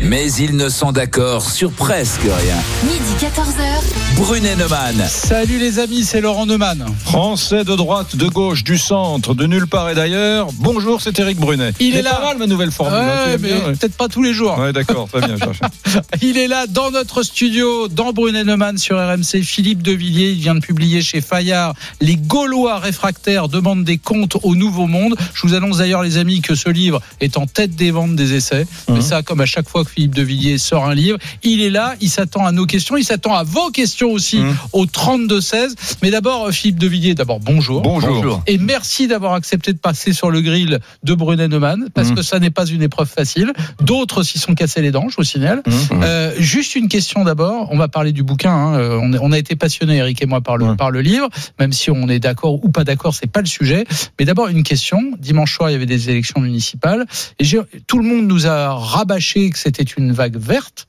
mais ils ne sont d'accord sur presque rien. Midi 14h. Brunet Neumann. Salut les amis, c'est Laurent Neumann. Français de droite, de gauche, du centre, de nulle part et d'ailleurs. Bonjour, c'est Eric Brunet. Il est C'est là. pas mal ma nouvelle formule. hein, Ouais, mais ouais. peut-être pas tous les jours. Ouais, d'accord, très bien. je cherche. Il est là dans notre studio, dans Brunet Neumann sur RMC. Philippe Devilliers, il vient de publier chez Fayard Les Gaulois réfractaires demandent des comptes au Nouveau Monde. Je vous annonce d'ailleurs, les amis, que ce livre est en tête des ventes des essais. Mais ça, comme à chaque fois Philippe Devilliers sort un livre, il est là, il s'attend à nos questions, il s'attend à vos questions aussi Mhm. au 32-16. Mais d'abord, Philippe Devilliers, d'abord bonjour. Bonjour. Et merci d'avoir accepté de passer sur le grill de Brunet Neumann, parce Mhm. que ça n'est pas une épreuve facile. D'autres s'y sont cassés les dents, je vous signale. Mhm. Euh, juste une question d'abord. On va parler du bouquin. hein. Euh, On, a- on a été passionnés, Eric et moi, par le, par le livre. Même si on est d'accord ou pas d'accord, c'est pas le sujet. Mais d'abord une question. Dimanche soir, il y avait des élections municipales. Et tout le monde nous a rabâché que c'était une vague verte.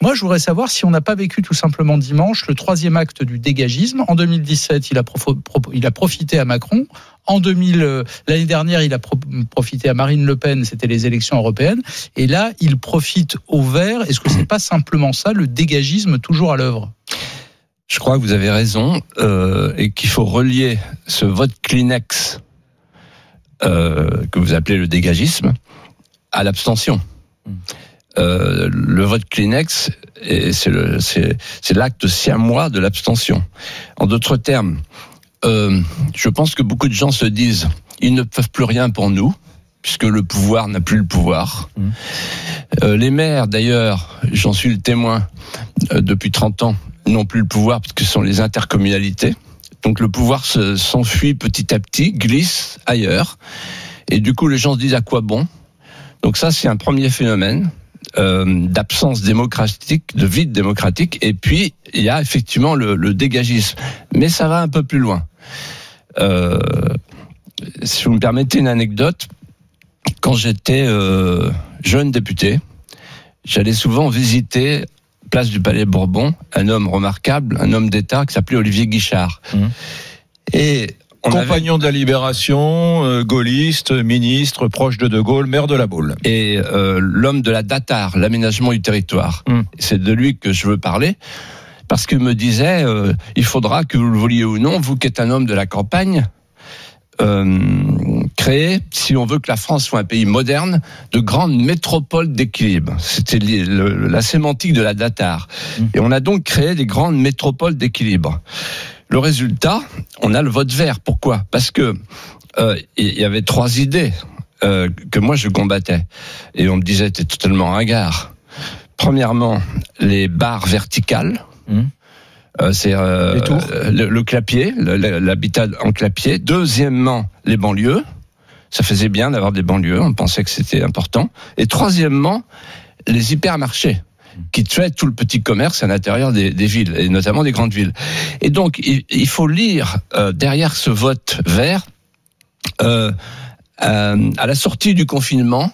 Moi, je voudrais savoir si on n'a pas vécu tout simplement dimanche le troisième acte du dégagisme. En 2017, il a, profo- propo- il a profité à Macron. En 2000, euh, l'année dernière, il a pro- profité à Marine Le Pen. C'était les élections européennes. Et là, il profite au vert. Est-ce que c'est pas simplement ça, le dégagisme toujours à l'œuvre? Je crois que vous avez raison euh, et qu'il faut relier ce vote Kleenex euh, que vous appelez le dégagisme à l'abstention. Euh, le vote Kleenex, c'est l'acte siamois de l'abstention. En d'autres termes, euh, je pense que beaucoup de gens se disent ils ne peuvent plus rien pour nous puisque le pouvoir n'a plus le pouvoir. Euh, les maires, d'ailleurs, j'en suis le témoin euh, depuis 30 ans, n'ont plus le pouvoir parce que ce sont les intercommunalités. Donc le pouvoir se- s'enfuit petit à petit, glisse ailleurs. Et du coup, les gens se disent à quoi bon? Donc ça, c'est un premier phénomène euh, d'absence démocratique, de vide démocratique. Et puis, il y a effectivement le, le dégagisme. Mais ça va un peu plus loin. Euh, si vous me permettez une anecdote, quand j'étais euh, jeune député, j'allais souvent visiter place du Palais Bourbon un homme remarquable, un homme d'État qui s'appelait Olivier Guichard. Mhm. Et avait- Compagnon de la Libération, euh, gaulliste, ministre, proche de De Gaulle, maire de la Baule. et euh, l'homme de la DATAR, l'aménagement du territoire. Mm. C'est de lui que je veux parler. Parce qu'il me disait, euh, il faudra que vous le vouliez ou non, vous qui êtes un homme de la campagne, euh, créer, si on veut que la France soit un pays moderne, de grandes métropoles d'équilibre. C'était la sémantique de la DATAR. Mm. Et on a donc créé des grandes métropoles d'équilibre. Le résultat, on a le vote vert. Pourquoi? Parce que euh, il y avait trois idées euh, que moi je combattais. Et on me disait, t'es totalement ringard. Premièrement, les barres verticales. Mhm. Euh, c'est euh, le, le clapier, l'habitat en clapier. Deuxièmement, les banlieues. Ça faisait bien d'avoir des banlieues, on pensait que c'était important. Et troisièmement, les hypermarchés qui tuaient tout le petit commerce à l'intérieur des, des villes, et notamment des grandes villes. Et donc, il, il faut lire euh, derrière ce vote vert, euh, euh, à la sortie du confinement,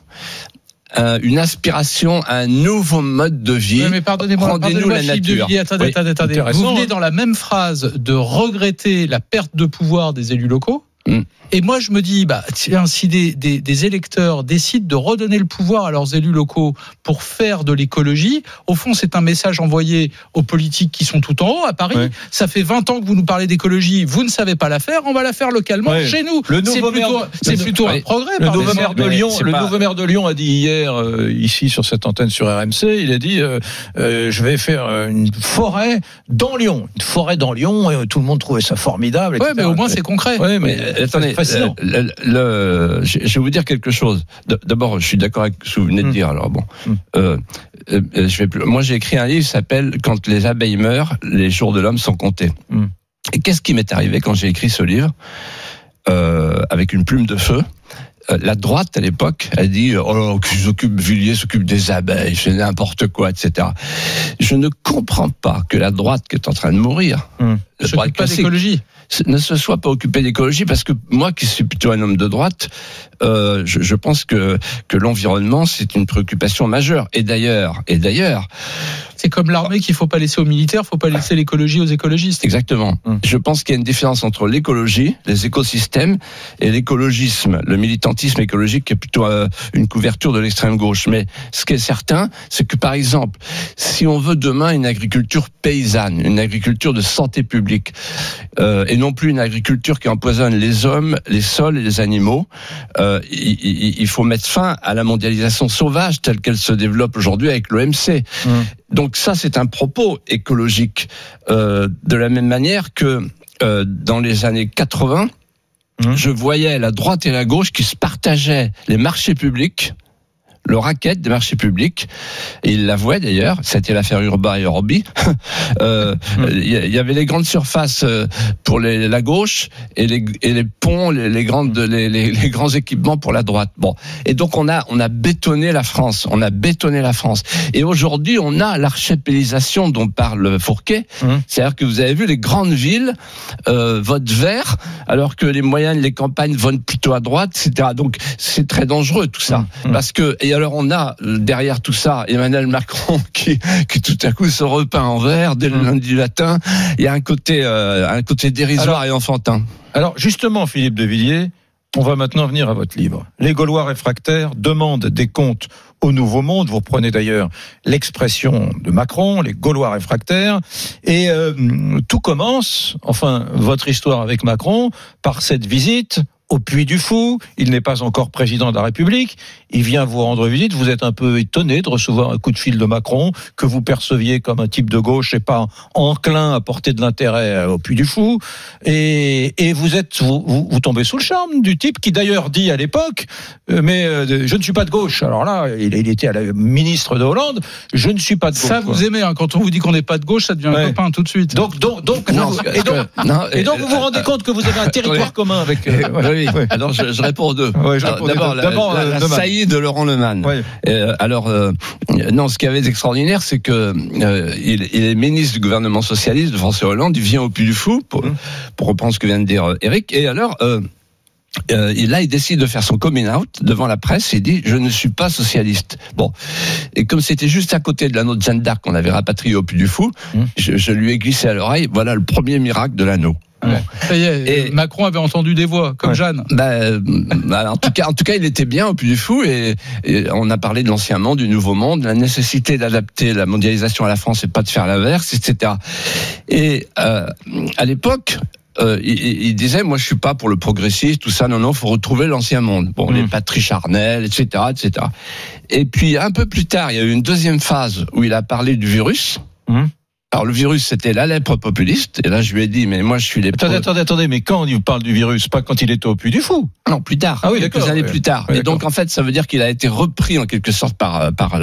euh, une aspiration à un nouveau mode de vie. Oui, mais pardonnez-moi, Rendez-nous la nature. Devilliers, attendez, Oui. attendez, attendez. Vous venez hein. dans la même phrase de regretter la perte de pouvoir des élus locaux. Mm. Et moi, je me dis, bah, tiens, si des, des, des électeurs décident de redonner le pouvoir à leurs élus locaux pour faire de l'écologie, au fond, c'est un message envoyé aux politiques qui sont tout en haut à Paris. Ouais. Ça fait 20 ans que vous nous parlez d'écologie, vous ne savez pas la faire, on va la faire localement Ouais. chez nous. Le nouveau maire- c'est plutôt un Ouais. progrès. Le nouveau maire de Lyon, le pas- nouveau maire de Lyon a dit hier euh, ici sur cette antenne sur RMC, il a dit euh, euh, je vais faire une forêt dans Lyon, une forêt dans Lyon. Et tout le monde trouvait ça formidable. Etc. mais au moins, c'est concret. Ouais, mais, Mais attendez, fascinant. euh, le- le- je vais vous dire quelque chose. D'abord, je suis d'accord avec ce que vous venez de Mm. dire. Alors bon, Mm. euh, euh, je vais plus. Moi, j'ai écrit un livre qui s'appelle Quand les abeilles meurent, les jours de l'homme sont comptés. Mm. Et qu'est-ce qui m'est arrivé quand j'ai écrit ce livre? Euh, avec une plume de feu Euh, La droite à l'époque a dit oh qui s'occupe Villiers s'occupe des abeilles, c'est n'importe quoi, etc. Je ne comprends pas que la droite qui est en train de mourir Mm. ne s'occupe pas d'écologie. Ne se soit pas occupé d'écologie parce que moi qui suis plutôt un homme de droite, euh, je, je pense que que l'environnement c'est une préoccupation majeure. Et d'ailleurs, et d'ailleurs, C'est comme l'armée qu'il faut pas laisser aux militaires, faut pas laisser l'écologie aux écologistes. exactement. Hum. Je pense qu'il y a une différence entre l'écologie, les écosystèmes, et l'écologisme, le militantisme écologique qui est plutôt euh, une couverture de l'extrême gauche. Mais ce qui est certain, c'est que par exemple, si on veut demain une agriculture paysanne, une agriculture de santé publique, euh, et non plus une agriculture qui empoisonne les hommes, les sols et les animaux, euh, il, faut mettre fin à la mondialisation sauvage telle qu'elle se développe aujourd'hui avec l'OMC. Mmh. Donc ça, c'est un propos écologique. Euh, de la même manière que euh, dans les années 80, Mmh. je voyais la droite et la gauche qui se partageaient les marchés publics, le racket des marchés publics, et ils l'avouaient d'ailleurs, c'était l'affaire Urba et Orbi. Euh, Il y, il y avait les grandes surfaces euh, pour les, la gauche et les, et les ponts, les, les grandes, les, grands équipements pour la droite. Bon, et donc on a on a bétonné la France, on a bétonné la France. Et aujourd'hui, on a l'archipélisation dont parle Fourquet, Hum. c'est-à-dire que vous avez vu les grandes villes euh, votent vert, alors que les moyennes, les campagnes votent plutôt à droite, etc. Donc c'est très dangereux tout ça, Hum. parce que et alors on a euh, derrière tout ça Emmanuel Macron qui qui tout à coup se repeint en vert dès le Hum. lundi latin. Il y a un côté euh, un côté dérisoire et enfantin. Alors justement, Philippe de Villiers, on va maintenant venir à votre livre. Les Gaulois réfractaires demandent des comptes au Nouveau Monde. Vous reprenez d'ailleurs l'expression de Macron, les Gaulois réfractaires. Et euh, tout commence, enfin, votre histoire avec Macron, par cette visite au Puy du Fou. Il n'est pas encore président de la République. Il vient vous rendre visite. Vous êtes un peu étonné de recevoir un coup de fil de Macron que vous perceviez comme un type de gauche et pas enclin à porter de l'intérêt au Puy du Fou. Et, et vous êtes, vous, vous, vous tombez sous le charme du type qui d'ailleurs dit à l'époque, euh, mais euh, je ne suis pas de gauche. Alors là, il, il était à la ministre de Hollande. Je ne suis pas de gauche. Ça, quoi. vous aimez. hein. Quand on vous dit qu'on n'est pas de gauche, ça devient Ouais. un copain tout de suite. Donc, donc, donc, Non, vous- parce et donc, non, et donc vous vous euh, rendez compte que vous avez un territoire commun avec. euh. Oui, alors je, je réponds aux deux. D'abord, la, euh, la saillie de Laurent Neumann. Ouais. Euh, alors, euh, non, ce qui avait d'extraordinaire, c'est que euh, il, il est ministre du gouvernement socialiste de François Hollande. Il vient au Puy du Fou pour, Mmh. pour reprendre ce que vient de dire Eric. Et alors. Euh, et là, il décide de faire son coming out devant la presse. Il dit :« Je ne suis pas socialiste. » Bon, et comme c'était juste à côté de l'anneau de Jeanne d'Arc qu'on avait rapatrié au Puy du Fou, Mmh. je, je lui ai glissé à l'oreille. Voilà le premier miracle de l'anneau. Ça y est, Et- Macron avait entendu des voix, comme Ouais. Jeanne. Bah, euh, bah, en tout cas, en tout cas, il était bien au Puy du Fou et, et on a parlé de l'ancien monde, du nouveau monde, la nécessité d'adapter la mondialisation à la France et pas de faire l'inverse, etc. Et euh, à l'époque. euh, il, il disait, moi, je suis pas pour le progressiste, tout ça. Non, non, faut retrouver l'ancien monde. Bon, les Patrice Charnel, etc., etc. Et puis un peu plus tard, il y a eu une deuxième phase où il a parlé du virus. Mm. Alors le virus, c'était la lèpre populiste. Et là, je lui ai dit, mais moi, je suis les Attendez, attendez, attendez, mais quand on vous parle du virus, pas quand il était au Puy du Fou. Non, plus tard. Ah oui, quelques d'accord, années ouais. plus tard. Et donc, en fait, ça veut dire qu'il a été repris en quelque sorte par euh, par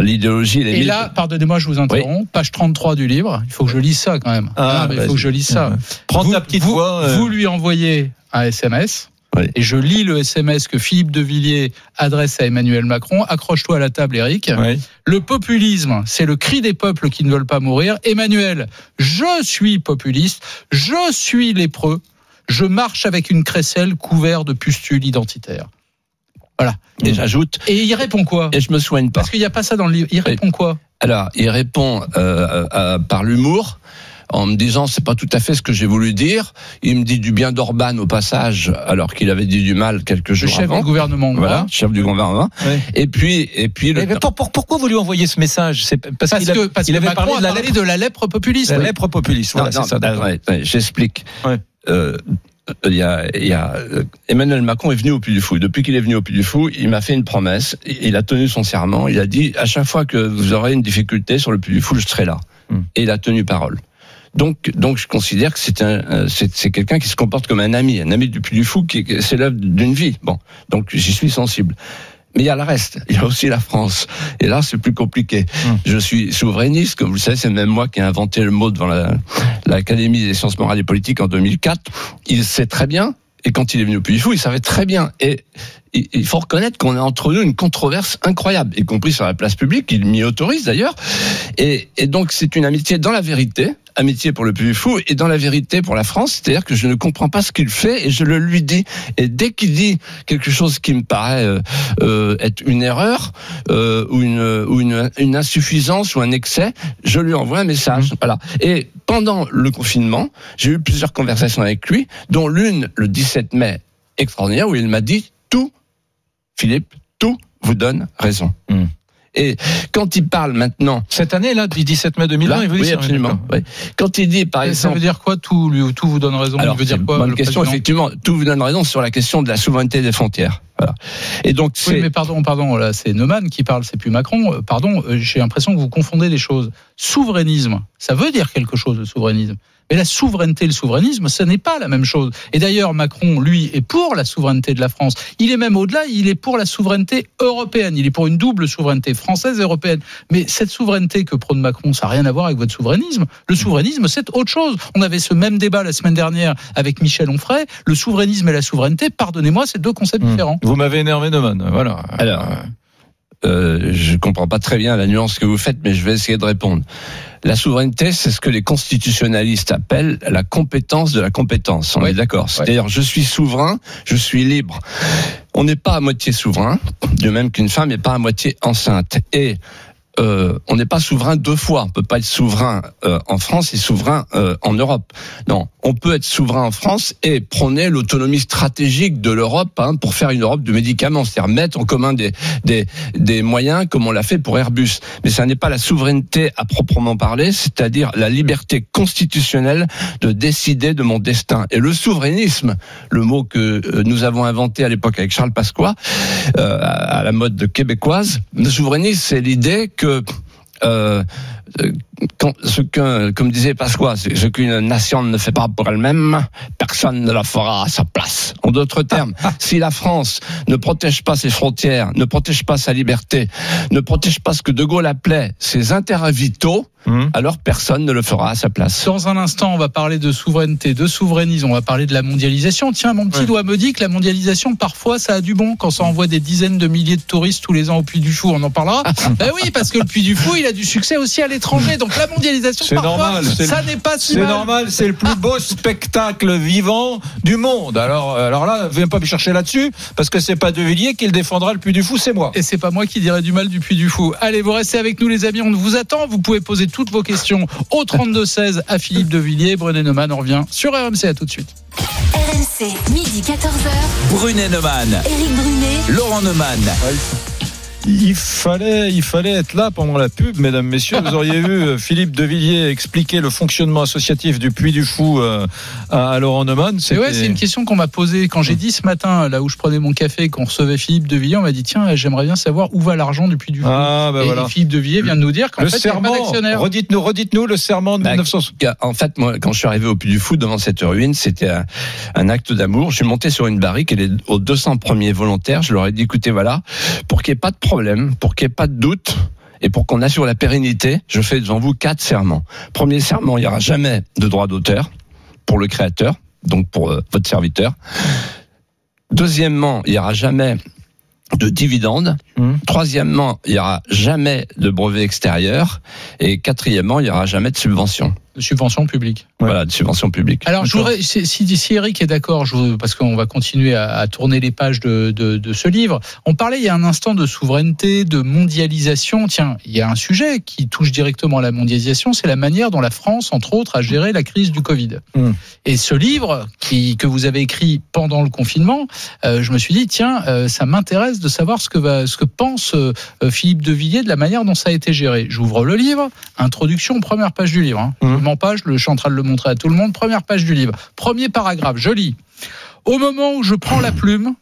l'idéologie. et là, pardonnez-moi, je vous interromps. Page 33 du livre. Il faut que je lise ça quand même. Ah, mais il faut que je lise ça. Prends vous, ta petite vous- voix. euh, vous lui envoyez un SMS. Oui. Et je lis le SMS que Philippe de Villiers adresse à Emmanuel Macron. Accroche-toi à la table, Eric. Le populisme, c'est le cri des peuples qui ne veulent pas mourir. Emmanuel, je suis populiste, je suis lépreux, je marche avec une crécelle couverte de pustules identitaires. Et j'ajoute, Et il répond quoi et je me soigne pas. Parce qu'il n'y a pas ça dans le livre. Il répond quoi Alors, il répond euh, euh, par l'humour. En me disant c'est pas tout à fait ce que j'ai voulu dire, il me dit du bien d'Orban au passage, alors qu'il avait dit du mal quelques Le jours chef avant. du gouvernement. Voilà, moi. chef du gouvernement. Ouais. Et puis, et puis le Mais pour- pour- pourquoi vous lui envoyez ce message? C'est parce, Parce qu'il a- que, parce il que avait Macron parlé a de la parlé lèpre, de la lèpre populiste. la Oui. lèpre populiste. Voilà, Non, c'est ça. non, d'accord. ouais, ouais, J'explique. Ouais. Euh, il y a, il y a, euh, Emmanuel Macron est venu au Puy du Fou. Depuis qu'il est venu au Puy du Fou, il m'a fait une promesse. Il a tenu son serment. Il a dit à chaque fois que vous aurez une difficulté sur le Puy du Fou, je serai là. Hmm. Et il a tenu parole. Donc, donc, je considère que c'est un, euh, c'est, quelqu'un qui se comporte comme un ami, un ami du Puy du Fou, qui l'œuvre d'une vie. Bon, donc j'y suis sensible. Mais il y a le reste. Il y a aussi la France. Et là, c'est plus compliqué. Hmm. Je suis souverainiste, comme vous le savez, c'est même moi qui ai inventé le mot devant la, l'Académie des sciences morales et politiques en 2004. Il sait très bien. Et quand il est venu au Puy du Fou, il savait très bien. Et il faut reconnaître qu'on a entre nous une controverse incroyable, y compris sur la place publique. Il m'y autorise d'ailleurs. Et, et donc c'est une amitié dans la vérité, amitié pour le plus fou et dans la vérité pour la France, c'est-à-dire que je ne comprends pas ce qu'il fait et je le lui dis. Et dès qu'il dit quelque chose qui me paraît euh, euh, être une erreur euh, ou, une, ou une, une insuffisance ou un excès, je lui envoie un message. Voilà. Et pendant le confinement, j'ai eu plusieurs conversations avec lui, dont l'une le 17 mai extraordinaire où il m'a dit tout, Philippe, tout vous donne raison. Hmm. Et quand il parle maintenant, Cette année, là, du 17 mai 2020, là, il vous dit oui, ça, absolument. oui. Quand il dit, par Et ça exemple, veut dire quoi tout, lui, tout vous donne raison alors, Il veut dire quoi bonne question, effectivement. Tout vous donne raison sur la question de la souveraineté des frontières. Voilà. Et donc, Oui, mais pardon, pardon, là c'est Neumann qui parle, c'est plus Macron. Euh, Pardon, euh, j'ai l'impression que vous confondez les choses. Souverainisme, ça veut dire quelque chose le souverainisme. Mais la souveraineté, le souverainisme, ce n'est pas la même chose. Et d'ailleurs, Macron, lui, est pour la souveraineté de la France. Il est même au-delà, il est pour la souveraineté européenne. Il est pour une double souveraineté française et européenne. Mais cette souveraineté que prône Macron, ça n'a rien à voir avec votre souverainisme. Le souverainisme, c'est autre chose. On avait ce même débat la semaine dernière avec Michel Onfray. Le souverainisme et la souveraineté, pardonnez-moi, c'est deux concepts Hmm. différents. Vous m'avez énervé, Neumann. Voilà. Alors, euh, je comprends pas très bien la nuance que vous faites, mais je vais essayer de répondre. La souveraineté, c'est ce que les constitutionnalistes appellent la compétence de la compétence. On est d'accord. C'est-à-dire, je suis souverain, je suis libre. On n'est pas à moitié souverain, de même qu'une femme n'est pas à moitié enceinte. Et euh, on n'est pas souverain deux fois. On peut pas être souverain euh, en France et souverain euh, en Europe. Non, on peut être souverain en France et prôner l'autonomie stratégique de l'Europe hein, pour faire une Europe de médicaments, c'est-à-dire mettre en commun des, des, des moyens comme on l'a fait pour Airbus. Mais ça n'est pas la souveraineté à proprement parler, c'est-à-dire la liberté constitutionnelle de décider de mon destin. Et le souverainisme, le mot que euh, nous avons inventé à l'époque avec Charles Pasqua, euh, à la mode québécoise, le souverainisme, c'est l'idée que euh, euh, ce que, comme disait Pasqua, ce qu'une nation ne fait pas pour elle-même, personne ne la fera à sa place. En d'autres termes, si la France ne protège pas ses frontières, ne protège pas sa liberté, ne protège pas ce que De Gaulle appelait ses intérêts vitaux, Hmm. alors personne ne le fera à sa place. Dans un instant, on va parler de souveraineté, de souverainisme, on va parler de la mondialisation. Tiens, mon petit Ouais. doigt me dit que la mondialisation, parfois, ça a du bon quand ça envoie des dizaines de milliers de touristes tous les ans au Puy du Fou. On en parlera. ben oui, parce que le Puy du Fou, il a du succès aussi à l'étranger. Donc la mondialisation, C'est parfois, normal, ça n'est pas si C'est mal. normal, c'est le plus beau spectacle vivant du monde. Alors, euh, alors là, viens pas me chercher là-dessus, parce que c'est pas De Villiers qui le défendra le plus du fou, c'est moi. Et c'est pas moi qui dirais du mal du Puy du Fou. Allez, vous restez avec nous, les amis. On vous attend. Vous pouvez poser toutes vos questions au 32-16 à Philippe de Villiers. Brené Neumann, on revient sur RMC. À tout de suite. RMC, midi 14h. Brunet Neumann, Éric Brunet. Laurent Neumann. Il fallait, il fallait être là pendant la pub, mesdames, messieurs. Vous auriez vu euh, Philippe de Villiers expliquer le fonctionnement associatif du Puy du Fou euh, à, à Laurent Neumann. C'est ouais, c'est une question qu'on m'a posée quand j'ai dit ce matin, là où je prenais mon café, qu'on recevait Philippe de Villiers. On m'a dit tiens, j'aimerais bien savoir où va l'argent du Puy du Fou. Ah, ben et, voilà. et Philippe de Villiers vient de nous dire qu'en Le fait, il n'y a pas serment, d'actionnaire. redites-nous, redites-nous le serment de Bah, 1900. En fait, moi, quand je suis arrivé au Puy du Fou devant cette ruine, c'était un, un acte d'amour. Je suis monté sur une barrique et les, aux 200 premiers volontaires, je leur ai dit, écoutez, voilà, pour qu'il n'y ait pas de problème, pour qu'il n'y ait pas de doute, et pour qu'on assure la pérennité, je fais devant vous quatre serments. Premier serment, il n'y aura jamais de droit d'auteur pour le créateur, donc pour euh, votre serviteur. Deuxièmement, il n'y aura jamais de dividendes. Hum. Troisièmement, il n'y aura jamais de brevet extérieur. Et quatrièmement, il n'y aura jamais de subvention. De subvention publique. Ouais. Voilà, de subvention publique. Alors, je D'accord. voudrais, si, Eric est d'accord, parce qu'on va continuer à, à tourner les pages de, de, de ce livre. On parlait il y a un instant de souveraineté, de mondialisation. Tiens, il y a un sujet qui touche directement à la mondialisation, c'est la manière dont la France, entre autres, a géré la crise du Covid. Mm. Et ce livre qui, que vous avez écrit pendant le confinement, euh, je me suis dit, tiens, euh, ça m'intéresse de savoir ce que, va, ce que pense euh, Philippe de Villiers de la manière dont ça a été géré. J'ouvre le livre, introduction, première page du livre. Hein. Mm. Je le, je suis en train de le montrer à tout le monde. Première page du livre. Premier paragraphe, je lis. Au moment où je prends la plume,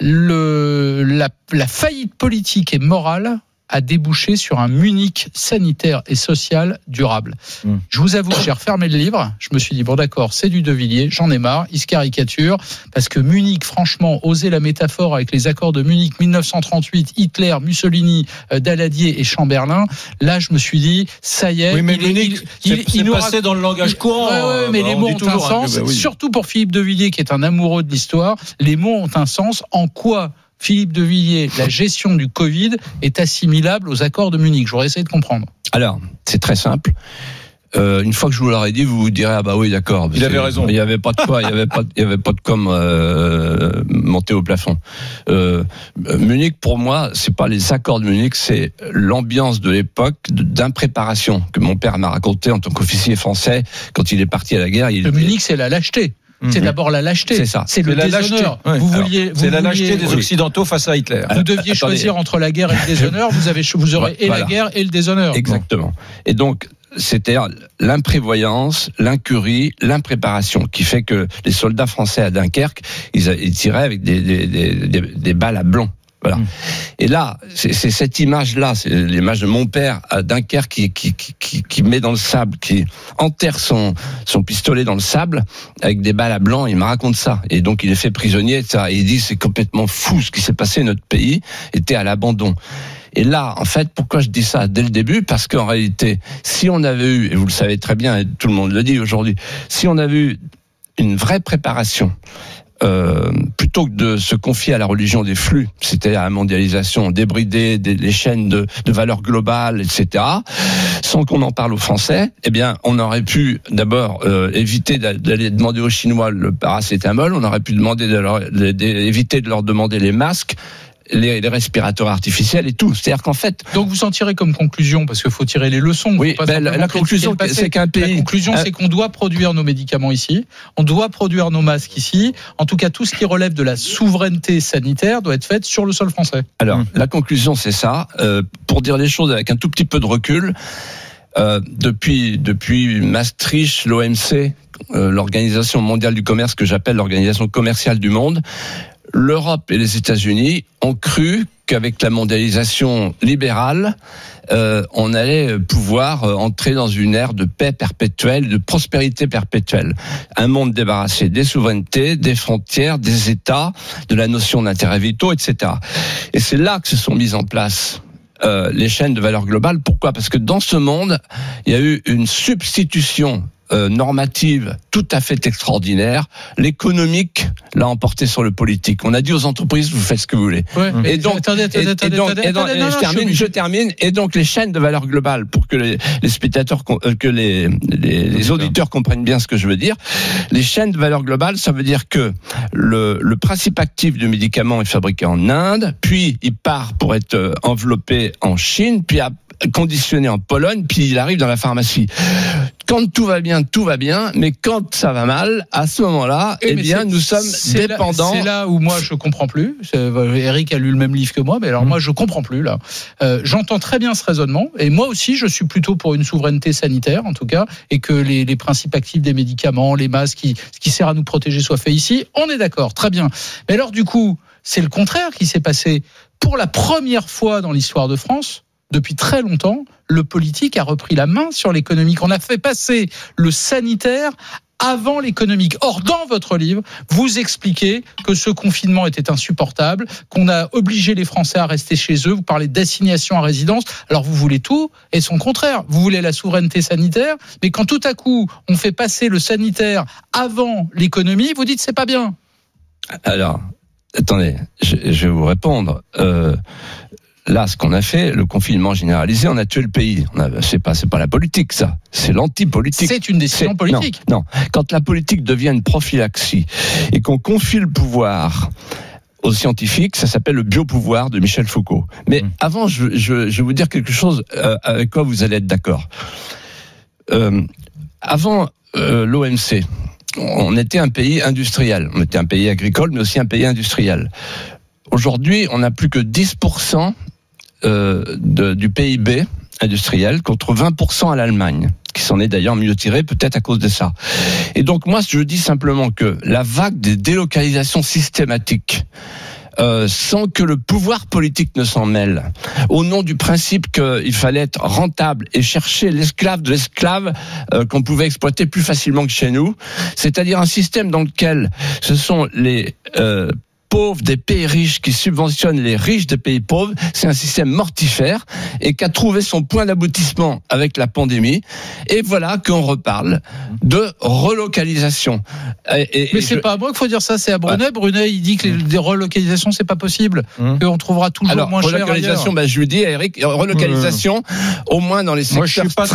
le, la faillite politique et morale a débouché sur un Munich sanitaire et social durable. Mm. Je vous avoue, j'ai refermé le livre. Je me suis dit, bon d'accord, c'est du De Villiers, j'en ai marre, il se caricature. Parce que Munich, franchement, oser la métaphore avec les accords de Munich 1938, Hitler, Mussolini, euh, Daladier et Chamberlain, là je me suis dit, ça y est, Oui, mais il est- Munich, il- c'est il- il nous passé dans le langage courant. Ouais, ouais, mais Euh, les mots ont un toujours, hein, sens, bah oui. surtout pour Philippe de Villiers qui est un amoureux de l'histoire. Les mots ont un sens. En quoi Philippe de Villiers, la gestion du Covid est assimilable aux accords de Munich Je voudrais essayer de comprendre. Alors, c'est très simple. Euh, une fois que je vous l'aurais dit, vous vous direz ah bah oui d'accord. Il avait raison. Il y avait pas de quoi, il y avait pas, il y avait pas de com euh, monté au plafond. Euh, Munich pour moi, c'est pas les accords de Munich, c'est l'ambiance de l'époque d'impréparation que mon père m'a raconté en tant qu'officier français quand il est parti à la guerre. Il Le était- Munich, c'est la lâcheté. C'est Mhm. d'abord la lâcheté. C'est ça. C'est le C'est la lâcheté. déshonneur. Vous vouliez, C'est la lâcheté des. Occidentaux face à Hitler. Vous deviez choisir entre la guerre et le déshonneur. Vous avez, vous aurez et la guerre et le déshonneur. Exactement. Et donc, c'était l'imprévoyance, l'incurie, l'impréparation qui fait que les soldats français à Dunkerque, ils, tiraient avec des, des, des, des- des balles à blanc. Voilà. Mm. Et là, c'est cette image-là, c'est l'image de mon père à Dunkerque qui, qui, qui, qui, qui met dans le sable, qui enterre son, son pistolet dans le sable avec des balles à blanc. Il me raconte ça. Et donc, il est fait prisonnier. Ça. Et il dit c'est complètement fou ce qui s'est passé. Notre pays était à l'abandon. Et là, en fait, pourquoi je dis ça dès le début? Parce qu'en réalité, si on avait eu, et vous le savez très bien, et tout le monde le dit aujourd'hui, si on avait eu une vraie préparation, euh, plutôt que de se confier à la religion des flux, c'est-à-dire à la mondialisation, débrider des, les chaînes de, de valeur globale, etc., sans qu'on en parle aux Français, eh bien, on aurait pu d'abord euh, éviter d'a- d'aller demander aux Chinois le paracétamol, on aurait pu demander de leur, éviter de leur demander les masques, les, les respirateurs artificiels et tout. C'est-à-dire qu'en fait, Donc vous en tirez comme conclusion, parce qu'il faut tirer les leçons. oui, pas ben, la, la conclusion, c'est qu'un La pays. conclusion, Euh, c'est qu'on doit produire nos médicaments ici, on doit produire nos masques ici. En tout cas, tout ce qui relève de la souveraineté sanitaire doit être fait sur le sol français. Alors, Hum. la conclusion, c'est ça. Euh, pour dire les choses avec un tout petit peu de recul, euh, depuis, depuis Maastricht, l'OMC, euh, l'Organisation mondiale du commerce, que j'appelle l'Organisation commerciale du monde, l'Europe et les États-Unis ont cru qu'avec la mondialisation libérale, euh, on allait pouvoir euh, entrer dans une ère de paix perpétuelle, de prospérité perpétuelle. Un monde débarrassé des souverainetés, des frontières, des États, de la notion d'intérêt vitaux, etc. Et c'est là que se sont mises en place euh, les chaînes de valeur globale. Pourquoi? Parce que dans ce monde, il y a eu une substitution euh, normative tout à fait extraordinaire. L'économique l'a emporté sur le politique. On a dit aux entreprises, vous faites ce que vous voulez. Ouais, mais Et donc, attendez, Et, attendez, et attendez, donc, attendez, attendez, non, je termine, je- termine. Et donc les chaînes de valeur globale, pour que les, les spectateurs, euh, que les, les, les auditeurs comprennent bien ce que je veux dire. Les chaînes de valeur globale, ça veut dire que le, le principe actif du médicament est fabriqué en Inde, puis il part pour être euh, enveloppé en Chine, puis à- conditionné en Pologne, puis il arrive dans la pharmacie. Quand tout va bien, tout va bien, mais quand ça va mal, à ce moment-là, eh mais bien, nous sommes dépendants. C'est là où moi je comprends plus. Eric a lu le même livre que moi, mais Mmh. alors moi je comprends plus là. Euh, J'entends très bien ce raisonnement, et moi aussi je suis plutôt pour une souveraineté sanitaire en tout cas, et que les, les principes actifs des médicaments, les masques, qui, ce qui sert à nous protéger soit fait ici. On est d'accord, très bien. Mais alors du coup, c'est le contraire qui s'est passé. Pour la première fois dans l'histoire de France, depuis très longtemps, le politique a repris la main sur l'économique. On a fait passer le sanitaire avant l'économique. Or, dans votre livre, vous expliquez que ce confinement était insupportable, qu'on a obligé les Français à rester chez eux. Vous parlez d'assignation à résidence. Alors, vous voulez tout et son contraire. Vous voulez la souveraineté sanitaire, mais quand tout à coup, on fait passer le sanitaire avant l'économie, vous dites c'est pas bien. Alors, attendez, je, vais vous répondre. Euh, là, ce qu'on a fait, le confinement généralisé, on a tué le pays. C'est pas, c'est pas la politique, ça. C'est l'anti-politique. C'est une décision politique. Non, non. Quand la politique devient une prophylaxie et qu'on confie le pouvoir aux scientifiques, ça s'appelle le biopouvoir de Michel Foucault. Mais Mm. avant, je, je, je vais vous dire quelque chose euh, avec quoi vous allez être d'accord. Euh, avant euh, l'OMC, on était un pays industriel. On était un pays agricole, mais aussi un pays industriel. Aujourd'hui, on n'a plus que 10% euh, de- du PIB industriel contre 20% à l'Allemagne, qui s'en est d'ailleurs mieux tiré, peut-être à cause de ça. Et donc moi, je dis simplement que la vague des délocalisations systématiques, euh, sans que le pouvoir politique ne s'en mêle, au nom du principe qu'il fallait être rentable et chercher l'esclave de l'esclave euh, qu'on pouvait exploiter plus facilement que chez nous, c'est-à-dire un système dans lequel ce sont les euh, pauvres des pays riches qui subventionne les riches des pays pauvres. C'est un système mortifère et qui a trouvé son point d'aboutissement avec la pandémie. Et voilà qu'on reparle de relocalisation. Et, et- Mais c'est je- pas à moi qu'il faut dire ça, c'est à Brunet. Brunet, il dit que les, des relocalisations, c'est pas possible, Hum. qu'on trouvera toujours alors, moins cher relocalisation, bah, je lui dis, Eric, relocalisation, au moins dans les Moi, je secteurs suis pas très, je suis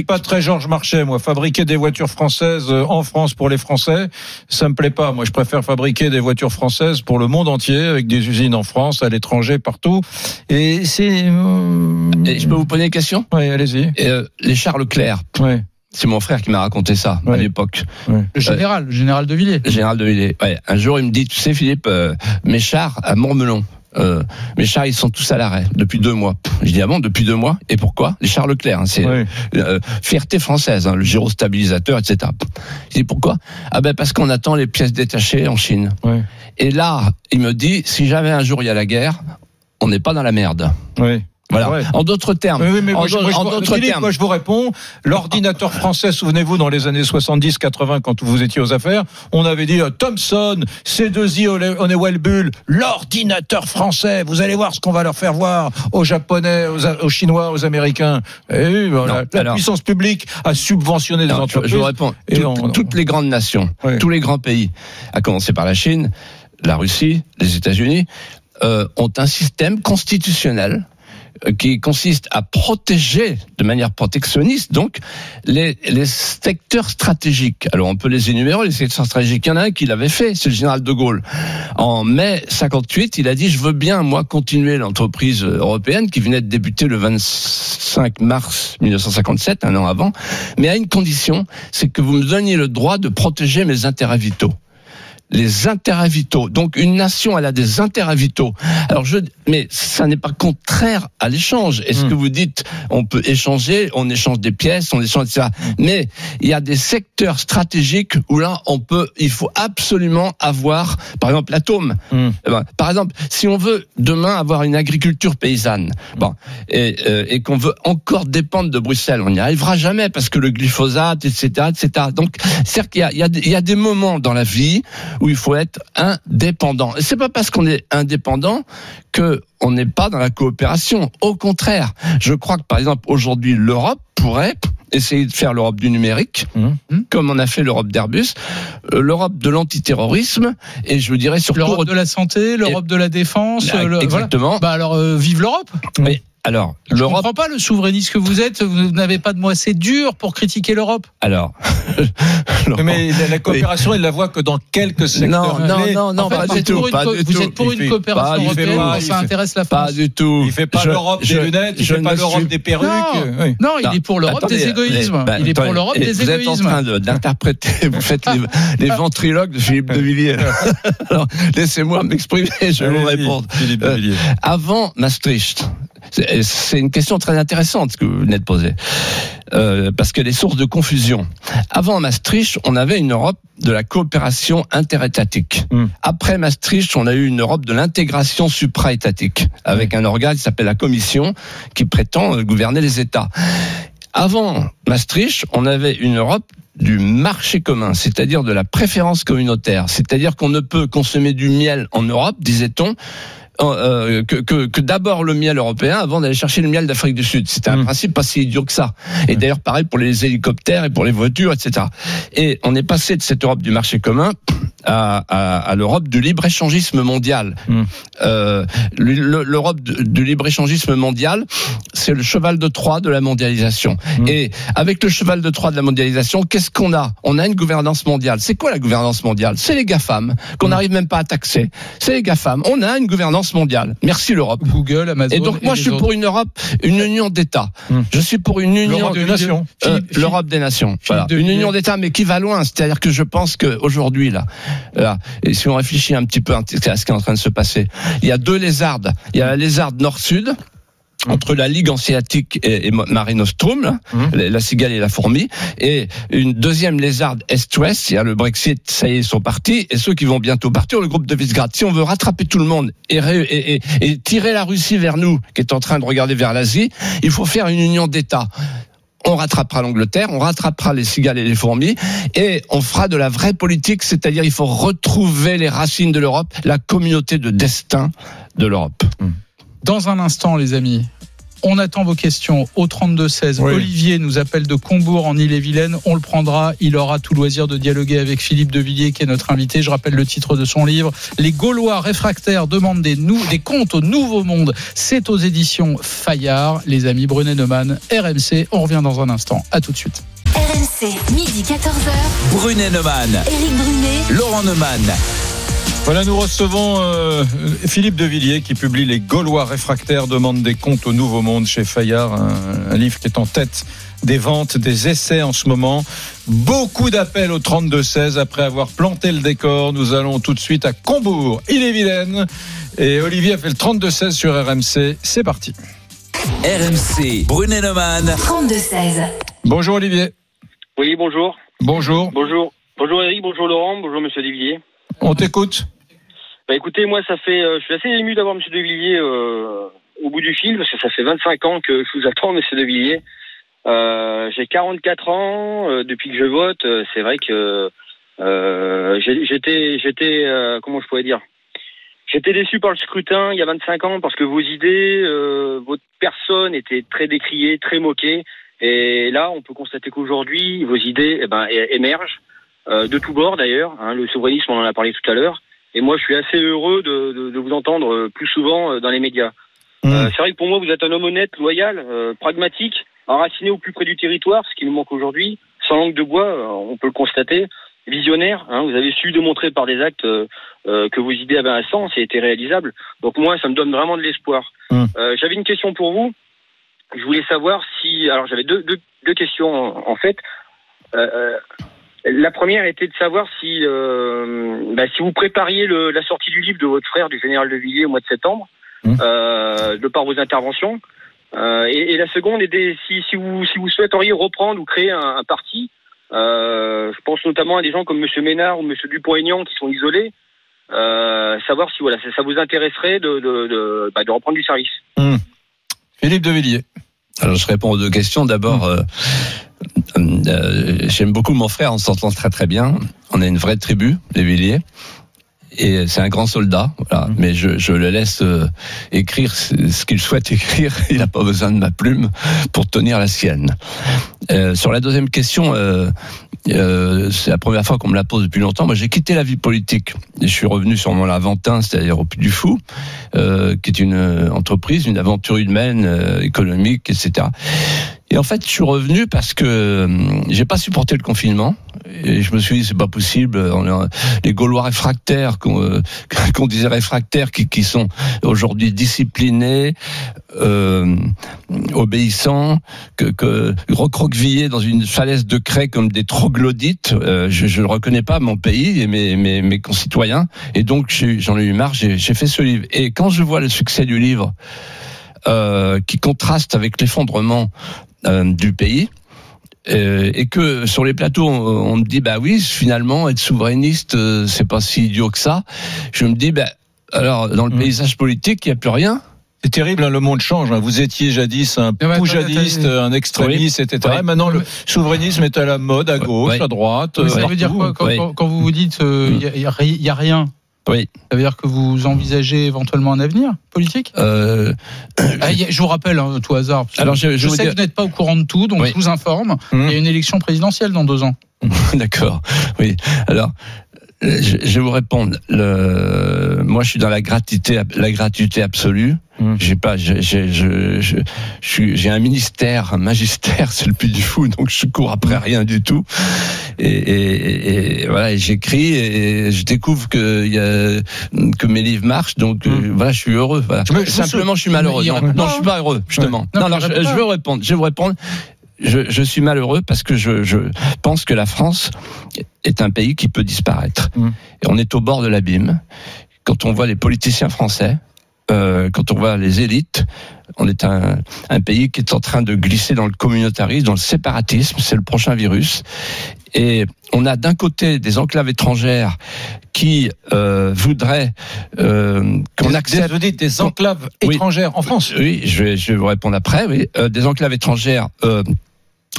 stratégiques. pas très Georges Marchais, moi. Fabriquer des voitures françaises euh, en France pour les Français, ça me plaît pas. Moi, je préfère fabriquer des voitures françaises pour le monde entier, avec des usines en France, à l'étranger, partout. Et c'est. euh, Et je peux vous poser une question? Oui, allez-y. Euh, Les Charles Leclerc, Ouais. c'est mon frère qui m'a raconté ça à Ouais. l'époque. Le général, le général de Villiers. Le général de Villiers. Ouais. Un jour, il me dit, tu sais, Philippe, euh, mes chars à Mourmelon, euh, mes chars, ils sont tous à l'arrêt depuis deux mois. Je dis, ah bon, depuis deux mois Et pourquoi Les chars Leclerc, hein, c'est Ouais. euh, fierté française, hein, le gyrostabilisateur, etc. Je dis, pourquoi Ah ben parce qu'on attend les pièces détachées en Chine. Et là, il me dit, si jamais un jour il y a la guerre, on n'est pas dans la merde. Voilà. Ouais. En d'autres termes. Oui, mais en je, d'au- moi, je- en d'autres Philippe, termes. moi, je vous réponds. L'ordinateur français, souvenez-vous, dans les années 70-80, quand vous étiez aux affaires, on avait dit euh, Thomson, C2I, Honeywell Bull, l'ordinateur français. Vous allez voir ce qu'on va leur faire voir aux Japonais, aux, Chinois, aux Américains. Et oui, voilà, Non, la alors- puissance publique a subventionné des Non, entreprises. je vous réponds. Et Toutes, on- toutes les grandes nations, Oui. tous les grands pays, à commencer par la Chine, la Russie, les États-Unis, euh, ont un système constitutionnel qui consiste à protéger de manière protectionniste donc les, les secteurs stratégiques. Alors on peut les énumérer, les secteurs stratégiques. Il y en a un qui l'avait fait, c'est le général de Gaulle. En mai 58, il a dit je veux bien moi continuer l'entreprise européenne qui venait de débuter le 25 mars 1957, un an avant, mais à une condition, c'est que vous me donniez le droit de protéger mes intérêts vitaux les intérêts vitaux. Donc une nation, elle a des intérêts vitaux. Alors je, mais ça n'est pas contraire à l'échange. Est-ce Hmm. que vous dites, on peut échanger, on échange des pièces, on échange ça. Mais il y a des secteurs stratégiques où là, on peut, il faut absolument avoir, par exemple, l'atome. Hum. Eh ben, par exemple, si on veut demain avoir une agriculture paysanne, bon, et, euh, et qu'on veut encore dépendre de Bruxelles, on n'y arrivera jamais parce que le glyphosate, etc., etc. Donc, c'est-à-dire qu'il y a, il y, a, il y a des moments dans la vie où il faut être indépendant. Et c'est pas parce qu'on est indépendant que on n'est pas dans la coopération. Au contraire, je crois que par exemple aujourd'hui l'Europe pourrait essayer de faire l'Europe du numérique, Mhm. comme on a fait l'Europe d'Airbus, euh, l'Europe de l'antiterrorisme, et je vous dirais surtout L'Europe de la santé, l'Europe de la défense. Ah, le- voilà. exactement. Bah alors, euh, vive l'Europe. Alors Je l'Europe, comprends pas le souverainiste que vous êtes. Vous n'avez pas de mots assez durs pour critiquer l'Europe. alors. Mais la, la coopération, il la voit que dans quelques secteurs. Non, non, clés. non, non, En fait, pas vous du êtes pour tout, une pas du vous tout. êtes pour Il une fait- coopération pas, il fait européenne pas, ça fait- intéresse la France. Pas du tout. Il fait pas l'Europe des lunettes, il fait pas ne l'Europe suis des perruques. Non. oui. Non, il est pour l'Europe des égoïsmes. eh, bah, il est pour l'Europe et des Vous êtes en égoïsmes. train d'interpréter, vous faites les, les ventriloques de Philippe de Villiers. Alors, laissez-moi m'exprimer, je vais vous répondre. Euh. Avant Maastricht, c'est une question très intéressante que vous venez de poser, euh, parce qu'elle est source de confusion. Avant Maastricht, on avait une Europe de la coopération interétatique. Hmm. Après Maastricht, on a eu une Europe de l'intégration supra-étatique, avec un organe qui s'appelle la Commission, qui prétend euh, gouverner les États. Avant Maastricht, on avait une Europe du marché commun, c'est-à-dire de la préférence communautaire, c'est-à-dire qu'on ne peut consommer du miel en Europe, disait-on, euh, que, que, que d'abord le miel européen avant d'aller chercher le miel d'Afrique du Sud. C'était un Mm. principe pas si idiot que ça. Et d'ailleurs, pareil pour les hélicoptères et pour les voitures, etc. Et on est passé de cette Europe du marché commun à, à, à l'Europe du libre-échangisme mondial. Mm. Euh, le- le- L'Europe du libre-échangisme mondial, c'est le cheval de Troie de la mondialisation. Mm. Et avec le cheval de Troie de la mondialisation, qu'est-ce qu'on a? On a une gouvernance mondiale. C'est quoi la gouvernance mondiale? C'est les GAFAM, qu'on Mm. n'arrive même pas à taxer. C'est les GAFAM. On a une gouvernance mondiale. Merci l'Europe. Google, Amazon. Et donc moi, les je suis autres. pour une Europe, une union d'États. Je suis pour une union L'Europe des nations. euh, l'Europe des nations. Voilà. de Une union d'États, mais qui va loin. C'est-à-dire que je pense qu'aujourd'hui, là, là, et si on réfléchit un petit peu à ce qui est en train de se passer, il y a deux lézardes. Il y a la lézarde nord-sud, entre la Ligue hanséatique et, et Mare Nostrum, là, Mhm. la, la cigale et la fourmi, et une deuxième lézarde est-ouest, il y a le Brexit, ça y est, ils sont partis, et ceux qui vont bientôt partir, le groupe de Visegrad. Si on veut rattraper tout le monde et, tirer la Russie vers nous, qui est en train de regarder vers l'Asie, il faut faire une union d'États. on rattrapera l'Angleterre, on rattrapera les cigales et les fourmis, et on fera de la vraie politique, c'est-à-dire il faut retrouver les racines de l'Europe, la communauté de destin de l'Europe. Dans un instant, les amis, on attend vos questions au 32-16. Oui. Olivier nous appelle de Combourg en Ille-et-Vilaine. On le prendra. Il aura tout loisir de dialoguer avec Philippe Devilliers, qui est notre invité. Je rappelle le titre de son livre. Les Gaulois réfractaires demandent des, nou- des comptes au Nouveau Monde. C'est aux éditions Fayard. Les amis Brunet Neumann, RMC. On revient dans un instant. À tout de suite. RMC, midi 14h. Brunet Neumann, Éric Brunet, Laurent Neumann. Voilà, nous recevons euh, Philippe Devilliers qui publie Les Gaulois réfractaires demandent des comptes au Nouveau Monde chez Fayard, un, un livre qui est en tête des ventes, des essais en ce moment. Beaucoup d'appels au 32-16 après avoir planté le décor. Nous allons tout de suite à Combourg, Ille-et-Vilaine. Et Olivier a fait le 32-16 sur RMC. C'est parti. RMC, Brunet Neumann. 32-16. Bonjour Olivier. Oui, bonjour. Bonjour. Bonjour. Bonjour Eric, bonjour Laurent, bonjour Monsieur Devilliers. On t'écoute. Bah écoutez, moi ça fait, euh, je suis assez ému d'avoir Monsieur Devilliers euh, au bout du fil parce que ça fait 25 ans que je vous attends, Monsieur Devilliers. Euh, j'ai 44 ans euh, depuis que je vote. euh, C'est vrai que euh, j'étais, j'étais, comment je pourrais dire, j'étais déçu par le scrutin il y a 25 ans parce que vos idées, votre personne était très décriée, très moquée. Et là, on peut constater qu'aujourd'hui, vos idées eh ben, émergent de tous bords d'ailleurs. hein. le souverainisme, on en a parlé tout à l'heure. Et moi, je suis assez heureux de, de- de vous entendre euh, plus souvent euh, dans les médias. Mmh. Euh, c'est vrai que pour moi, vous êtes un homme honnête, loyal, euh, pragmatique, enraciné au plus près du territoire, ce qui nous manque aujourd'hui. Sans langue de bois, euh, on peut le constater. Visionnaire, hein, vous avez su démontrer par des actes euh, que vos idées avaient un sens et étaient réalisables. Donc moi, ça me donne vraiment de l'espoir. Mmh. Euh, J'avais une question pour vous. Je voulais savoir si, alors j'avais deux, deux, deux questions en, en fait. Euh, euh, la première était de savoir si, euh, bah, si vous prépariez le, la sortie du livre de votre frère, du général de Villiers, au mois de septembre, Mmh. euh, de par vos interventions. Euh, et, et la seconde était si, si, vous, si vous souhaiteriez reprendre ou créer un, un parti. Je pense notamment à des gens comme Monsieur Ménard ou Monsieur Dupont-Aignan qui sont isolés. Savoir si voilà, ça, ça vous intéresserait de, de, de, bah, de reprendre du service. Philippe Devilliers. Alors je réponds aux deux questions. D'abord, euh, euh, j'aime beaucoup mon frère, on s'entend très très bien. On a une vraie tribu, les Villiers. Et c'est un grand soldat, voilà. Mais je, je le laisse euh, écrire ce qu'il souhaite écrire. Il n'a pas besoin de ma plume pour tenir la sienne. Euh, sur la deuxième question, c'est la première fois qu'on me la pose depuis longtemps. Moi, j'ai quitté la vie politique. Et je suis revenu sur mon Laventin, c'est-à-dire au Puy du Fou, qui est une entreprise, une aventure humaine, économique, etc. Et en fait, je suis revenu parce que euh, j'ai pas supporté le confinement. Et je me suis dit, c'est pas possible. Les Gaulois réfractaires, qu'on euh, disait réfractaires, qui, sont aujourd'hui disciplinés, euh, obéissants, que, que recroquevillés dans une falaise de craie comme des troglodytes. Je, le reconnais pas, mon pays et mes, mes, concitoyens. Et donc, j'en ai eu marre. J'ai fait ce livre. Et quand je vois le succès du livre, qui contraste avec l'effondrement du pays. Euh, et que sur les plateaux, on, on me dit bah oui, finalement, être souverainiste, euh, c'est pas si idiot que ça. Je me dis bah alors dans le Mm. paysage politique, il y a plus rien. C'est terrible, hein, le monde change. hein. Vous étiez jadis un mais attendez, poujadiste, un extrémiste, etc. Maintenant, le souverainisme est à la mode, à gauche, à droite. Mais euh, ça veut dire quoi quand, vous vous dites il n'y a, y a rien Oui. Ça veut dire que vous envisagez éventuellement un avenir politique Euh, Ah, Je vous rappelle, hein, tout hasard. parce que Alors, je- je sais que vous n'êtes pas au courant de tout, donc Oui. je vous informe. Hum. Il y a une élection présidentielle dans deux ans. D'accord. Oui. Alors, je, je vais vous répondre. Le, moi, je suis dans la gratuité, la gratuité absolue. Mm. J'ai pas, j'ai, j'ai, je, je, je suis, j'ai un ministère, un magistère, c'est le plus du fou, donc je cours après rien du tout. Et, et, et voilà, et j'écris et je découvre que y a, que mes livres marchent, donc euh, voilà, je suis heureux. Voilà. Je me- je me Simplement, je suis malheureux. Non, non, je suis pas heureux, justement. Non, Non, je, je veux répondre. Je vais vous répondre. Je, je suis malheureux parce que je, je pense que la France est un pays qui peut disparaître. Mm. Et on est au bord de l'abîme. Quand on voit les politiciens français, euh, quand on voit les élites, on est un, un pays qui est en train de glisser dans le communautarisme, dans le séparatisme, c'est le prochain virus. Et on a d'un côté des enclaves étrangères qui euh, voudraient euh, qu'on accepte Vous dites des enclaves Oui. étrangères en France. oui, je vais, je vais vous répondre après. Oui, des enclaves étrangères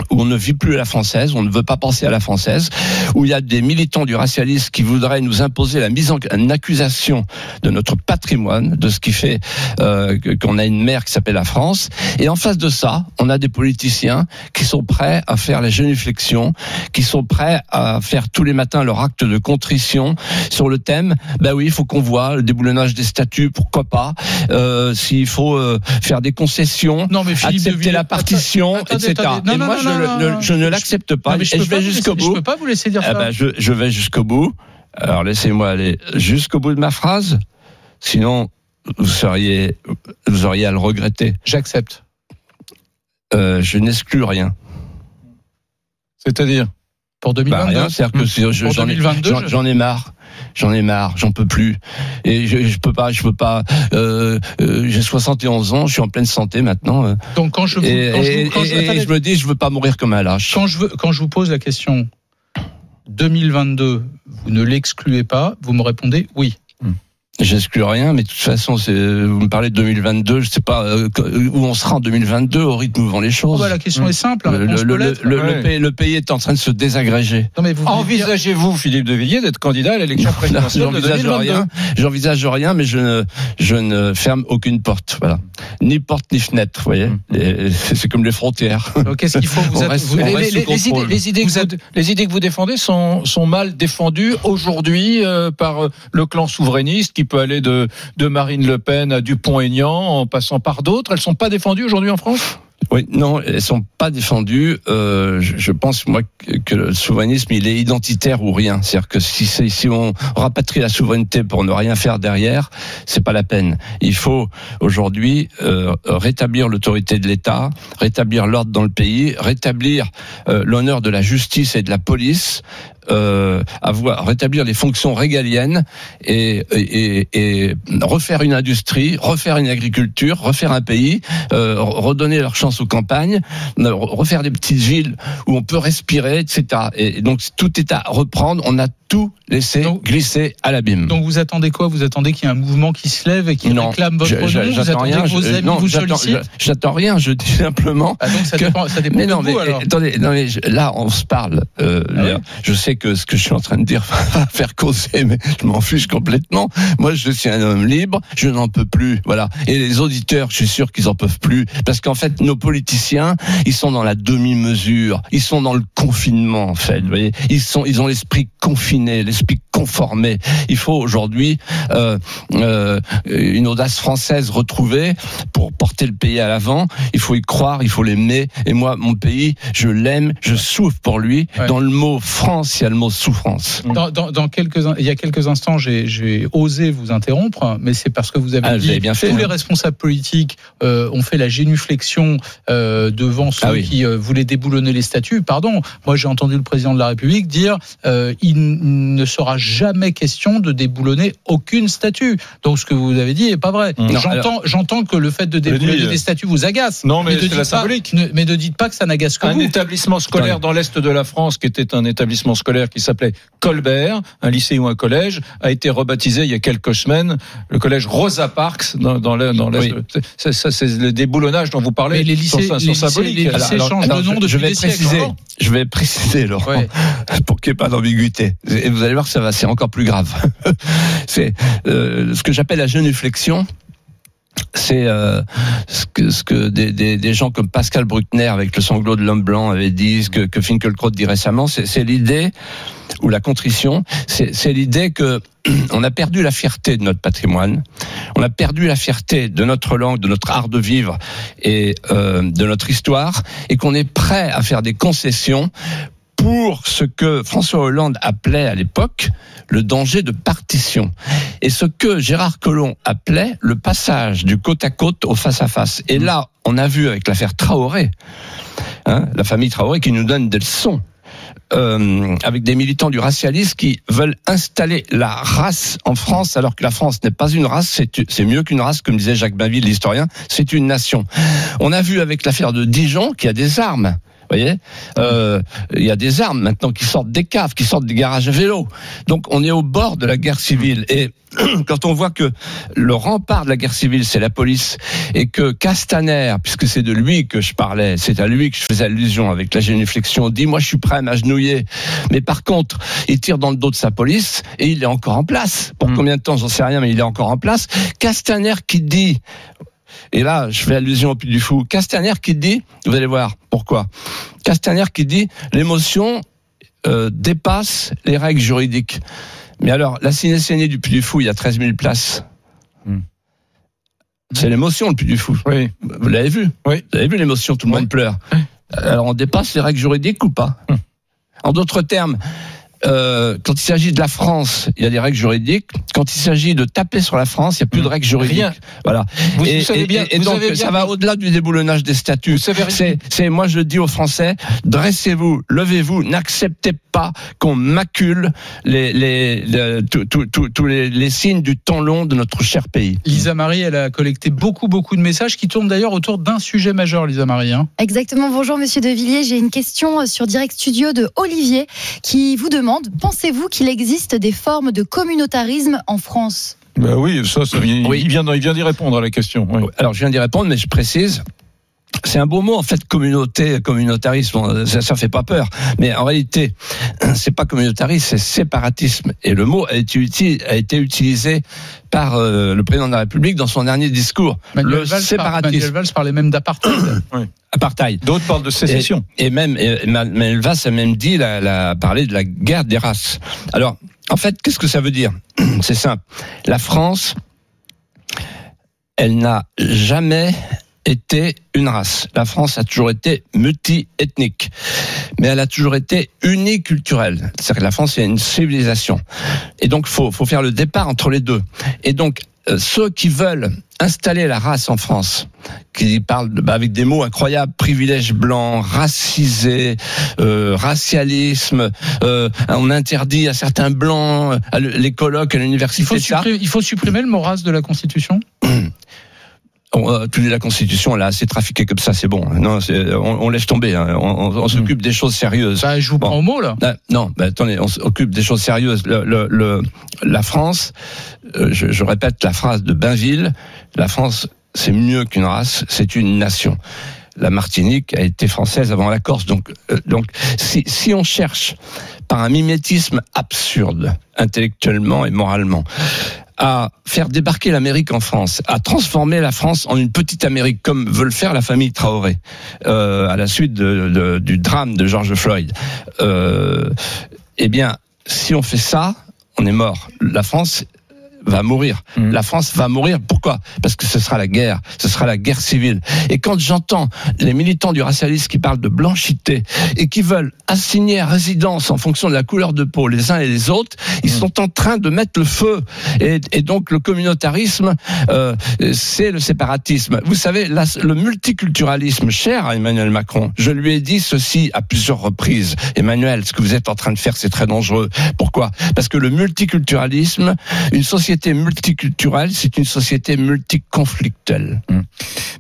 où on ne vit plus à la française, on ne veut pas penser à la française, où il y a des militants du racialisme qui voudraient nous imposer la mise en en accusation de notre patrimoine, de ce qui fait euh, qu'on a une mère qui s'appelle la France. Et en face de ça, on a des politiciens qui sont prêts à faire la génuflexion, qui sont prêts à faire tous les matins leur acte de contrition sur le thème. Ben oui, il faut qu'on voit le déboulonnage des statuts, pourquoi pas. Euh, S'il faut euh, faire des concessions, Non, mais Philippe accepter la partition, Attendez, etc. attendez. Non, et non, moi, non, je, non, le- non, ne- je l'accepte pas. Non, mais et je peux vais jusqu'au bout. Je peux pas vous laisser dire Ah ça. ben, je, je vais jusqu'au bout. Alors laissez-moi aller jusqu'au bout de ma phrase. Sinon, vous seriez, vous auriez à le regretter. J'accepte. Euh, je n'exclus rien. C'est-à-dire? Pour Bah, 2022. rien, c'est-à-dire que je- Pour j'en ai, 2022, j'en- je- j'en ai marre. J'en ai marre, j'en peux plus. Et je, je peux pas, je peux pas. Euh, euh, J'ai 71 ans, je suis en pleine santé maintenant. euh, Donc quand je vous, et, quand je, vous- quand et- je me dis, je veux pas mourir comme un lâche. quand je veux, quand je vous pose la question 2022, vous ne l'excluez pas, vous me répondez oui. J'exclus rien, mais de toute façon, vous me parlez de 2022, je sais pas euh, où on sera en 2022 au rythme où vont les Oh, choses. bah, la question Mm. est simple. La le, Ouais. pays, le pays est en train de se désagréger. Dire- Envisagez-vous, Philippe de Villiers, d'être candidat à l'élection présidentielle de J'envisage 2022 rien, j'envisage rien, mais je ne, je ne ferme aucune porte. Voilà, ni porte ni fenêtre. Vous voyez, Mm. C'est comme les frontières. Qu'est-ce qu'il faut vous, On êtes- reste- vous- les, les- idées, les, idées que Vous êtes- vous, les idées que vous défendez sont, sont mal défendues aujourd'hui euh, par euh, le clan souverainiste qui peut aller de, Marine Le Pen à Dupont-Aignan en passant par d'autres. Elles sont pas défendues aujourd'hui en France? Oui, non, elles sont pas défendues. Euh, je, pense moi que, le souverainisme il est identitaire ou rien. C'est-à-dire que si on rapatrie la souveraineté pour ne rien faire derrière, c'est pas la peine. Il faut aujourd'hui euh, rétablir l'autorité de l'État, rétablir l'ordre dans le pays, rétablir euh, l'honneur de la justice et de la police. Euh, avoir rétablir les fonctions régaliennes et, et, et refaire une industrie, refaire une agriculture, refaire un pays, euh, redonner leur chance aux campagnes, euh, refaire des petites villes où on peut respirer, etc. Et donc tout est à reprendre. On a tout laissé Donc- glisser à l'abîme. Donc vous attendez quoi? Vous attendez qu'il y ait un mouvement qui se lève et qui Non, réclame votre nom je- Vous attendez rien. que vos amis non, vous sollicitent? je- J'attends rien. Je dis simplement. Ah, donc ça que- dépend, ça dépend Mais de non, vous mais alors. attendez, non, mais là on se parle. Euh, Ah oui Je sais que ce que je suis en train de dire va faire causer, mais je m'en fiche complètement. Moi, je suis un homme libre, je n'en peux plus. Voilà. Et les auditeurs, je suis sûr qu'ils en peuvent plus, parce qu'en fait, nos politiciens, ils sont dans la demi-mesure, ils sont dans le confinement, en fait. Vous voyez, ils sont, ils ont l'esprit confiné, l'esprit conformé. Il faut aujourd'hui euh, euh, une audace française retrouvée pour porter le pays à l'avant. Il faut y croire, il faut l'aimer. Et moi, mon pays, je l'aime, je souffre pour lui. Ouais. Dans le mot France, il y a le mot souffrance. Dans, dans, dans quelques, il y a quelques instants, j'ai osé vous interrompre, mais c'est parce que vous avez Ah, dit vous avez bien fait, tous les hein. responsables politiques euh, ont fait la génuflexion euh, devant ceux Ah oui. qui euh, voulaient déboulonner les statuts. Pardon, moi j'ai entendu le président de la République dire euh, il ne sera jamais question de déboulonner aucune statue. Donc ce que vous avez dit est pas vrai. J'entends, que le fait de déboulonner dit, des statues vous agace. Non, mais ne c'est dites la pas- symbolique. ne- mais ne dites pas que ça n'agace que Un vous. établissement scolaire dans l'est de la France, qui était un établissement scolaire qui s'appelait Colbert, un lycée ou un collège, a été rebaptisé il y a quelques semaines le collège Rosa Parks dans, dans le- dans. Oui. C'est- Ça, c'est le déboulonnage dont vous parlez. Mais les lycées- sont, les lycées- symboliques. les Alors, lycées alors, changent Alors, de nom je, depuis je vais des préciser, je vais préciser, Laurent, Ouais. pour qu'il n'y ait pas d'ambiguïté. Et vous allez voir que ça va, c'est encore plus grave. c'est euh, ce que j'appelle la genuflexion. C'est euh, ce que, ce que des, des, des gens comme Pascal Bruckner avec le sanglot de l'homme blanc avaient dit, ce que, que Finkelkraut dit récemment, c'est l'idée ou la contrition, c'est c'est l'idée que on a perdu la fierté de notre patrimoine, on a perdu la fierté de notre langue, de notre art de vivre et euh, de notre histoire, et qu'on est prêt à faire des concessions pour ce que François Hollande appelait à l'époque le danger de partition et ce que Gérard Collomb appelait le passage du côte à côte au face à face. Et là, on a vu avec l'affaire Traoré, hein, la famille Traoré qui nous donne des leçons. euh, avec des militants du racialisme qui veulent installer la race en France, alors que la France n'est pas une race, c'est mieux qu'une race, comme disait Jacques Bainville, l'historien, c'est une nation. On a vu avec l'affaire de Dijon qu'il y a des armes. Vous voyez Euh, Il y a des armes maintenant qui sortent des caves, qui sortent des garages à vélo. Donc on est au bord de la guerre civile. Et quand on voit que le rempart de la guerre civile, c'est la police, et que Castaner, puisque c'est de lui que je parlais, c'est à lui que je faisais allusion avec la génuflexion, dit moi je suis prêt à m'agenouiller. Mais par contre, il tire dans le dos de sa police et il est encore en place. Pour Mm. combien de temps, j'en sais rien, mais il est encore en place. Castaner qui dit et là, je fais allusion au Puy du Fou. Castaner qui dit, vous allez voir pourquoi. Castaner qui dit, l'émotion euh, dépasse les règles juridiques. Mais alors, la ciné du Puy du Fou, il y a 13 000 places. Hmm. C'est l'émotion, le Puy du Fou. Oui. Vous l'avez vu Oui. Vous avez vu l'émotion, tout le Oui. monde pleure. Alors, on dépasse les règles juridiques ou pas Hmm. En d'autres termes, euh, quand il s'agit de la France, il y a des règles juridiques. Quand il s'agit de taper sur la France, il n'y a plus de règles juridiques. Rien. Voilà. Vous, et, vous savez bien, et vous donc avez bien- ça va au-delà du déboulonnage des statuts. Vous savez- C'est, c'est, moi je le dis aux Français, dressez-vous, levez-vous, n'acceptez pas qu'on macule les, les, les- tous- les signes du temps long de notre cher pays. Lisa Marie, elle a collecté beaucoup, beaucoup de messages qui tournent d'ailleurs autour d'un sujet majeur, Lisa Marie. hein. Exactement. Bonjour, monsieur De Villiers. J'ai une question euh, sur Direct Studio de Olivier qui vous demande Pensez-vous qu'il existe des formes de communautarisme en France? Bah oui, ça, ça vient- Oui. il vient, il vient d'y répondre à la question. oui. Alors je viens d'y répondre, mais je précise. C'est un beau mot en fait, communauté, communautarisme. Ça, ça fait pas peur, mais en réalité, c'est pas communautarisme, c'est séparatisme. Et le mot a été, uti- a été utilisé par euh, le président de la République dans son dernier discours. Manuel, le Valls, par- séparatisme, Manuel Valls parlait même d'apartheid. apartheid. D'autres parlent de sécession. Et même, et Manuel Valls a même dit, la, la, parlé de la guerre des races. Alors, en fait, qu'est-ce que ça veut dire? C'est simple. La France, elle n'a jamais été une race. La France a toujours été multi-ethnique, mais elle a toujours été uniculturelle. C'est-à-dire que la France est une civilisation. Et donc, faut, faut faire le départ entre les deux. Et donc, euh, ceux qui veulent installer la race en France, qui parlent bah, avec des mots incroyables, privilège blanc, racisé, euh, racialisme, euh, on interdit à certains blancs euh, à les colloques à Il l'université. supprimer, il faut supprimer le mot race de la Constitution? On, euh, tu dis la Constitution, là, c'est trafiqué comme ça, c'est bon. Non, on, on laisse tomber. hein. On, on- on s'occupe des choses sérieuses. bah, Je vous Bon. prends au mot, là. Ah, non, bah, attendez, on s'occupe des choses sérieuses. Le, le- le- la France, euh, je, je répète la phrase de Bainville, la France, c'est mieux qu'une race, c'est une nation. La Martinique a été française avant la Corse. Donc, euh, donc si, si on cherche par un mimétisme absurde, intellectuellement et moralement, à faire débarquer l'Amérique en France, à transformer la France en une petite Amérique, comme veut le faire la famille Traoré, euh, à la suite du drame de George Floyd. Euh, eh bien, si on fait ça, on est mort. La France va mourir. Mhm. La France va mourir. Pourquoi? Parce que ce sera la guerre. Ce sera la guerre civile. Et quand j'entends les militants du racialisme qui parlent de blanchité et qui veulent assigner à résidence en fonction de la couleur de peau les uns et les autres, ils sont en train de mettre le feu. Et, et donc le communautarisme, euh, c'est le séparatisme. Vous savez, la- le multiculturalisme cher à Emmanuel Macron, je lui ai dit ceci à plusieurs reprises. Emmanuel, ce que vous êtes en train de faire, c'est très dangereux. Pourquoi? Parce que le multiculturalisme, une société multiculturelle, c'est une société multiconflictuelle.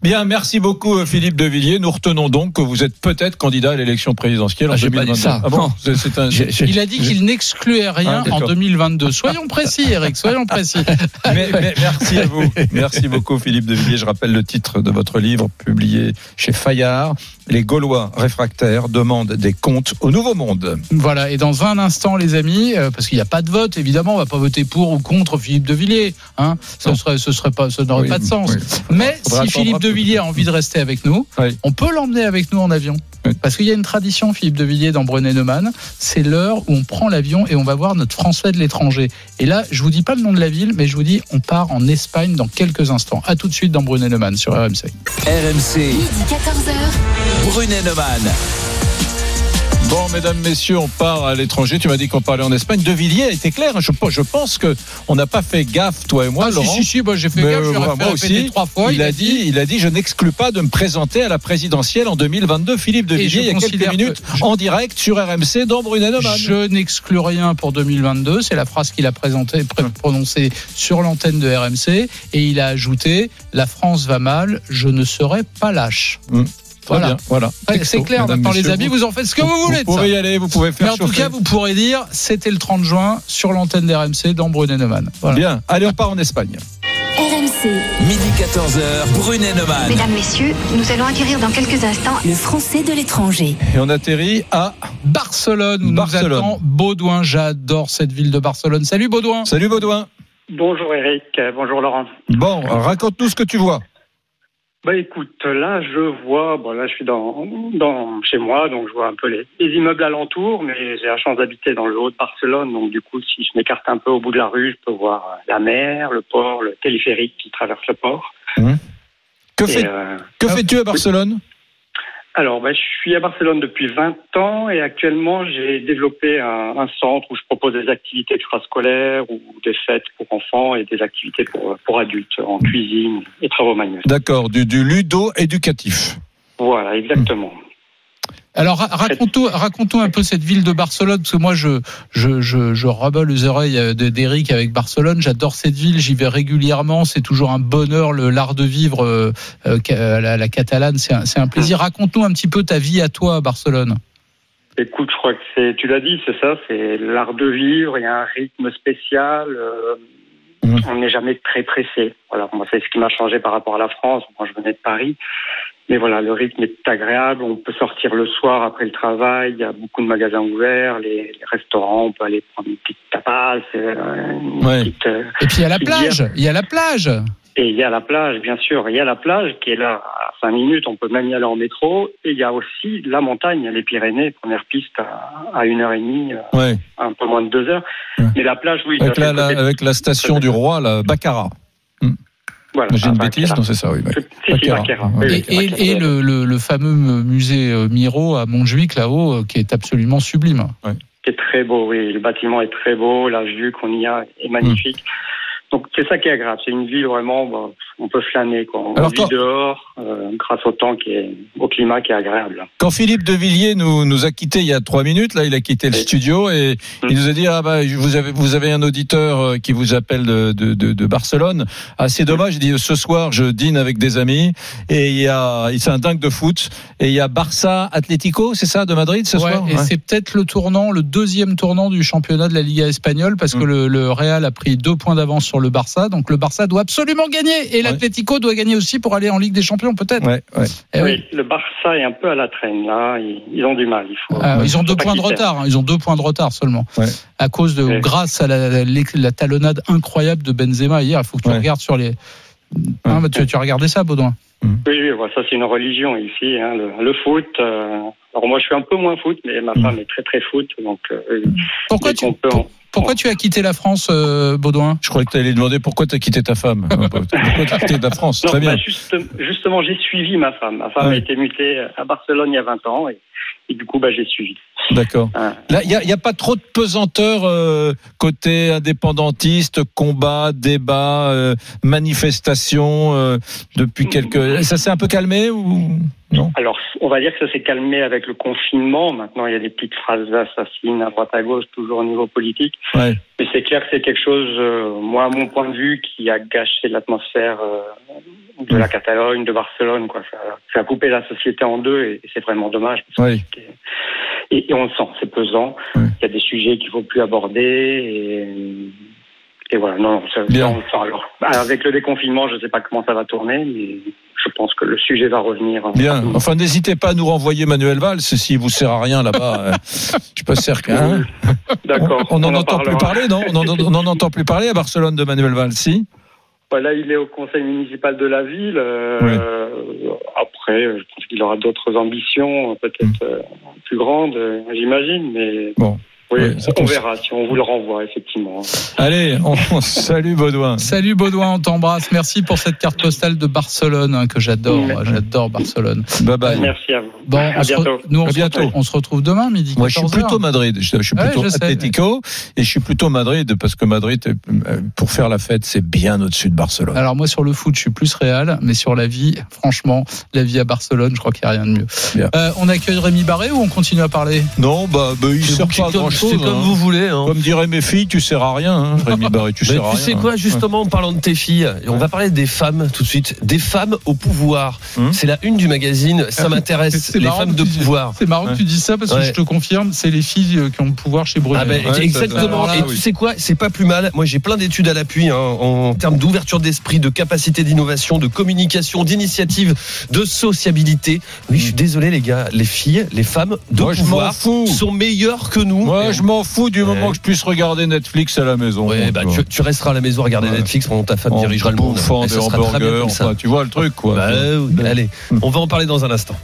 Bien, merci beaucoup euh, Philippe de Villiers. Nous retenons donc que vous êtes peut-être candidat à l'élection présidentielle en Ah, j'ai pas 2022. dit ça. Ah bon un- Il a dit qu'il n'excluait rien Ah, en 2022. Soyons précis, Eric, soyons précis. Mais- mais merci à vous. Merci beaucoup Philippe de Villiers. Je rappelle le titre de votre livre publié chez Fayard. Les Gaulois réfractaires demandent des comptes au Nouveau Monde. Voilà, et dans un instant, les amis, euh, parce qu'il n'y a pas de vote, évidemment, on va pas voter pour ou contre Philippe de Villiers. Hein, ce serait, ce serait pas, ça n'aurait Oui, pas de sens. oui. Mais si Philippe de. Villiers a envie de rester avec nous, Oui. on peut l'emmener avec nous en avion. Oui. Parce qu'il y a une tradition, Philippe de Villiers, dans Brunet-Neumann, c'est l'heure où on prend l'avion et on va voir notre Français de l'étranger. Et là, je vous dis pas le nom de la ville, mais je vous dis, on part en Espagne dans quelques instants. À tout de suite dans Brunet-Neumann sur RMC. RMC, Midi 14h. Brunet-Neumann. Bon, mesdames, messieurs, on part à l'étranger. Tu m'as dit qu'on parlait en Espagne. De Villiers a été clair. Je, je pense que on n'a pas fait gaffe, toi et moi, Ah, Laurent. si, si, bah, j'ai fait gaffe, euh, moi aussi, trois fois. il, a dit, il a dit, je n'exclus pas de me présenter à la présidentielle en 2022. Philippe de Villiers, il y a quelques que- minutes, je- en direct sur RMC dans Brunet-Neumann. Je n'exclus rien pour 2022. C'est la phrase qu'il a présentée, pr- prononcée sur l'antenne de RMC. Et il a ajouté La France va mal, je ne serai pas lâche. Très Voilà. bien, voilà. C'est clair, mesdames, maintenant les amis, vous en faites ce que vous, voulez. Vous ça. pouvez y aller, vous pouvez faire Mais en tout cas, vous pourrez dire, c'était le 30 juin sur l'antenne d'RMC dans Brunet-Neumann. Voilà. Bien, allez, on part en Espagne. RMC, Midi 14h, Brunet Neumann. Mesdames, Messieurs, nous allons acquérir dans quelques instants le français de l'étranger. Et on atterrit à. Barcelone, où Barcelone. nous attend Baudouin. J'adore cette ville de Barcelone. Salut Baudouin. Salut Baudouin. Bonjour Eric, bonjour Laurent. Bon, raconte-nous ce que tu vois. Bah écoute, là je vois, bon là je suis dans, dans chez moi, donc je vois un peu les, les immeubles alentours, mais j'ai la chance d'habiter dans le haut de Barcelone, donc du coup si je m'écarte un peu au bout de la rue, je peux voir euh, la mer, le port, le téléphérique qui traverse le port. Que, Et, fais, euh, que fais-tu à Barcelone? Alors bah, je suis à Barcelone depuis 20 ans et actuellement j'ai développé un, un centre où je propose des activités extrascolaires ou des fêtes pour enfants et des activités pour, pour adultes en cuisine et travaux manuels. D'accord, du, du ludo-éducatif. Voilà, exactement. Alors ra- raconte-nous raconte un peu cette ville de Barcelone parce que moi je je je, je rabats les oreilles euh, de- d'Eric avec Barcelone. J'adore cette ville, j'y vais régulièrement. C'est toujours un bonheur le l'art de vivre euh, euh, la, la catalane. C'est un, plaisir. Raconte-nous un petit peu ta vie à toi à Barcelone. Écoute, je crois que c'est, tu l'as dit, c'est ça, c'est l'art de vivre. Il y a un rythme spécial. euh, Mhm. On n'est jamais très pressé. Voilà, moi c'est ce qui m'a changé par rapport à la France. Moi, je venais de Paris, mais voilà, le rythme est agréable. On peut sortir le soir après le travail. Il y a beaucoup de magasins ouverts, les, les restaurants. On peut aller prendre une petite tapas, euh, une Ouais. petite, euh, Et puis il y a la plage. Il y a la plage. et il y a la plage, bien sûr. Il y a la plage qui est là à 5 minutes. On peut même y aller en métro. Et il y a aussi la montagne, les Pyrénées, première piste à, à une heure et demie, euh, Ouais. un peu moins de deux heures. Ouais. Mais la plage, oui. Avec la, la- avec la station du roi, la Baccarat. Voilà, J'ai une ah, bêtise, non, c'est ça, oui. Et, c'est et, Baccarat. et le, le, le fameux musée euh, Miro à Montjuic là-haut euh, qui est absolument sublime. qui est très beau, oui. Le bâtiment est très beau, la vue qu'on y a est magnifique. Mm. Donc c'est ça qui est agréable. C'est une ville vraiment, bah, on peut flâner. Quoi. On Alors, vit dehors euh, grâce au temps qui est, au climat qui est agréable. Quand Philippe de Villiers nous, nous a quittés il y a trois minutes, là, il a quitté le Oui. studio et Mm. il nous a dit ah bah vous avez vous avez un auditeur euh, qui vous appelle de, de, de, de Barcelone. Ah c'est dommage. Il dit ce soir je dîne avec des amis et il y a c'est un dingue de foot et il y a Barça Atlético, c'est ça de Madrid ce Ouais, soir? et Ouais. c'est peut-être le tournant, le deuxième tournant du championnat de la Liga espagnole, parce que Mm. le, le Real a pris deux points d'avance sur le Barça, donc le Barça doit absolument gagner, et l'Atlético doit gagner aussi pour aller en Ligue des Champions, peut-être. Ouais, ouais. Eh oui. Oui, le Barça est un peu à la traîne là. Ils, ont du mal. Il faut. Ah, ils ont deux points de retard. hein, Ils ont deux points de retard seulement. Ouais. À cause de, Ouais. grâce à la, la, la talonnade incroyable de Benzema hier. Il faut que tu Ouais. regardes sur les. Bah, tu, tu as regardé ça, Baudouin Oui, oui, voilà, ça c'est une religion ici, hein, le, le foot. euh, alors moi je suis un peu moins foot, mais ma femme est très très foot, donc euh, Pourquoi tu, qu'on peut en- pourquoi tu as quitté la France, euh, Baudouin Je croyais que tu allais demander pourquoi tu as quitté ta femme. pourquoi tu as quitté la France? Non, Très bien. bah, juste- justement, j'ai suivi ma femme. Ma femme Ouais. a été mutée à Barcelone il y a 20 ans et, et du coup, bah, j'ai suivi. D'accord. Ah. Là, il n'y a, pas trop de pesanteur euh, côté indépendantiste, combat, débat, euh, manifestation euh, depuis quelques. Ça s'est un peu calmé ou? Non Alors, on va dire que ça s'est calmé avec le confinement. Maintenant, il y a des petites phrases assassines à droite à gauche, toujours au niveau politique. Ouais. Mais c'est clair que c'est quelque chose, euh, moi, à mon point de vue, qui a gâché l'atmosphère euh, de la Catalogne, de Barcelone. Quoi. Ça, ça a coupé la société en deux et, et c'est vraiment dommage. parce que Oui. c'était- et, et on le sent, c'est pesant. Il y a des sujets qu'il faut plus aborder. Et, et voilà, non, ça, Bien. Alors, bah, avec le déconfinement, je ne sais pas comment ça va tourner, mais je pense que le sujet va revenir. Bien. Enfin, n'hésitez pas à nous renvoyer Manuel Valls s'il vous sert à rien là-bas. euh, je suis pas sûr hein D'accord. on n'en en entend plus parler, non on en, on en entend plus parler à Barcelone de Manuel Valls, si Voilà, il est au conseil municipal de la ville. euh, Après, je pense qu'il aura d'autres ambitions, peut-être euh, plus grandes, euh, j'imagine, mais Bon. Oui, Oui, ça on verra si on vous le renvoie, effectivement. Allez, on, salue Baudouin. Salut Baudouin, on t'embrasse. Merci pour cette carte postale de Barcelone hein, que j'adore. Ouais. J'adore Barcelone. Bye bye. Merci à vous. Bon, à on se, re- bientôt. nous, on À se bientôt. retrouve- on se retrouve demain midi. Moi, je suis 14 plutôt. Madrid. Je, je suis Ouais, plutôt je sais, Atlético et je suis plutôt Madrid parce que Madrid, euh, pour faire la fête, c'est bien au-dessus de Barcelone. Alors moi sur le foot, je suis plus réel, mais sur la vie, franchement, la vie à Barcelone, je crois qu'il n'y a rien de mieux. Euh, on accueille Rémi Barré ou on continue à parler? Non, bah, bah il C'est sert pas à donne- grand c'est comme hein. vous voulez. hein. Comme diraient mes filles, tu sers à rien, hein, Rémi Barré, tu Mais sers à tu rien. sais quoi, justement, en parlant de tes filles, et on va parler des femmes tout de suite. Des femmes au pouvoir. Hum. C'est la une du magazine. Ça m'intéresse. C'est Les femmes de tu dis- pouvoir. C'est marrant que tu dises ça parce que je te confirme, c'est les filles euh, qui ont le pouvoir chez Brunet. Ah ben, exactement. Et tu sais quoi, c'est pas plus mal. Moi, j'ai plein d'études à l'appui hein, en termes d'ouverture d'esprit, de capacité d'innovation, de communication, d'initiative, de sociabilité. Oui, je suis désolé, les gars, les filles, les femmes de Moi, pouvoir sont meilleures que nous. Moi, je m'en fous du moment que je puisse regarder Netflix à la maison. Ouais, bah, tu, tu resteras à la maison à regarder Ouais. Netflix pendant ta femme en dirigera le monde. bouffant des hamburgers, enfin, tu vois le truc, quoi. Bah, allez, on va en parler dans un instant.